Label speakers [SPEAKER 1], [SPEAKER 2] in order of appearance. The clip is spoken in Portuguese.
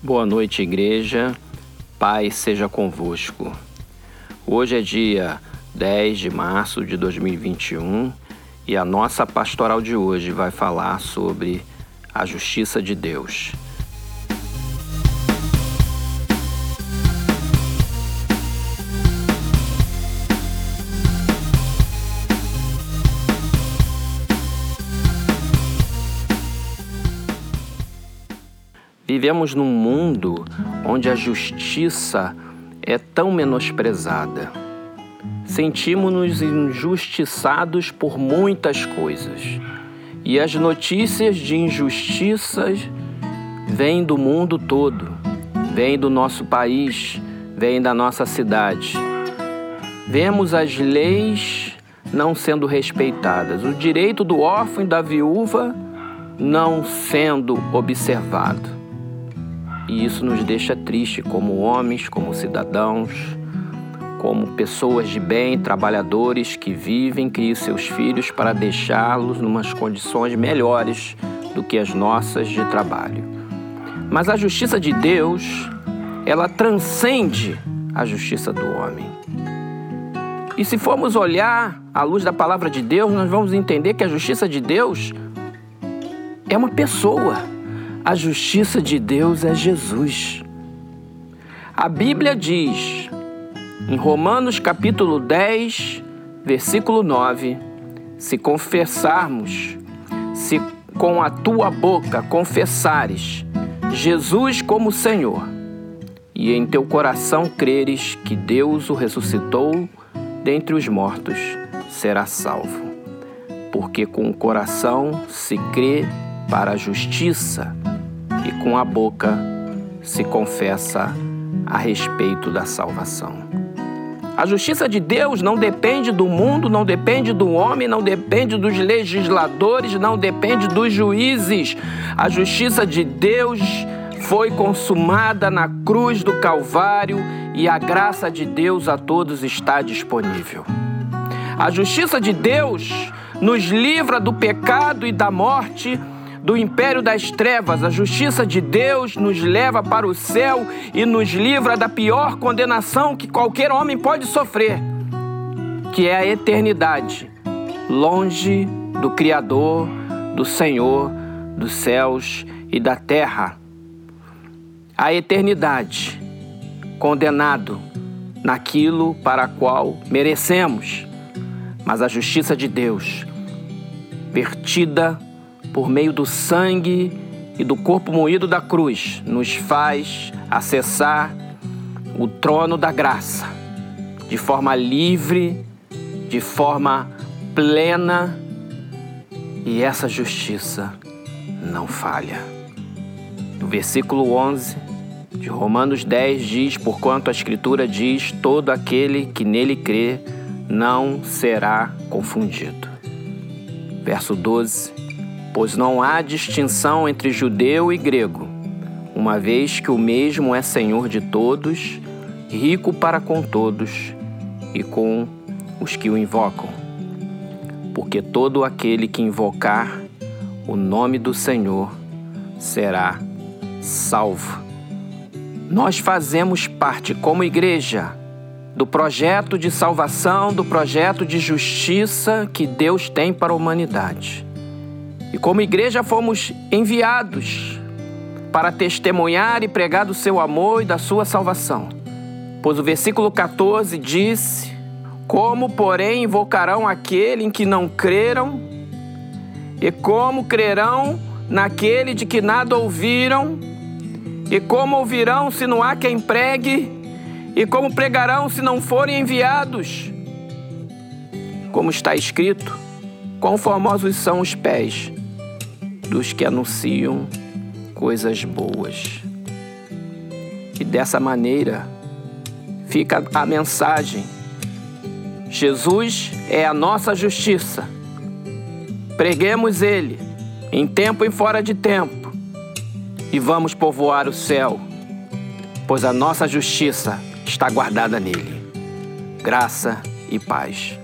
[SPEAKER 1] Boa noite, igreja. Paz seja convosco. Hoje é dia 10 de março de 2021 e a nossa pastoral de hoje vai falar sobre a justiça de Deus. Vivemos num mundo onde a justiça é tão menosprezada. Sentimos-nos injustiçados por muitas coisas. E as notícias de injustiças vêm do mundo todo, vêm do nosso país, vêm da nossa cidade. Vemos as leis não sendo respeitadas, o direito do órfão e da viúva não sendo observado. E isso nos deixa triste como homens, como cidadãos, como pessoas de bem, trabalhadores que vivem, criam seus filhos para deixá-los em umas condições melhores do que as nossas de trabalho. Mas a justiça de Deus, ela transcende a justiça do homem. E se formos olhar à luz da palavra de Deus, nós vamos entender que a justiça de Deus é uma pessoa. A justiça de Deus é Jesus. A Bíblia diz, em Romanos capítulo 10, versículo 9: Se confessarmos, se com a tua boca confessares Jesus como Senhor, e em teu coração creres que Deus o ressuscitou dentre os mortos, será salvo. Porque com o coração se crê para a justiça e com a boca se confessa a respeito da salvação. A justiça de Deus não depende do mundo, não depende do homem, não depende dos legisladores, não depende dos juízes. A justiça de Deus foi consumada na cruz do Calvário e a graça de Deus a todos está disponível. A justiça de Deus nos livra do pecado e da morte do império das trevas, a justiça de Deus nos leva para o céu e nos livra da pior condenação que qualquer homem pode sofrer, que é a eternidade, longe do Criador, do Senhor dos céus e da terra. A eternidade, condenado naquilo para qual merecemos, mas a justiça de Deus, vertida por meio do sangue e do corpo moído da cruz, nos faz acessar o trono da graça de forma livre, de forma plena, e essa justiça não falha. No versículo 11 de Romanos 10 diz: Porquanto a Escritura diz: Todo aquele que nele crê não será confundido. Verso 12 pois não há distinção entre judeu e grego, uma vez que o mesmo é Senhor de todos, rico para com todos e com os que o invocam. Porque todo aquele que invocar o nome do Senhor será salvo. Nós fazemos parte, como igreja, do projeto de salvação, do projeto de justiça que Deus tem para a humanidade. E como igreja fomos enviados para testemunhar e pregar do seu amor e da sua salvação. Pois o versículo 14 disse: Como, porém, invocarão aquele em que não creram? E como crerão naquele de que nada ouviram? E como ouvirão se não há quem pregue? E como pregarão se não forem enviados? Como está escrito: Quão formosos são os pés dos que anunciam coisas boas. E dessa maneira fica a mensagem: Jesus é a nossa justiça. Preguemos Ele em tempo e fora de tempo e vamos povoar o céu, pois a nossa justiça está guardada nele. Graça e paz.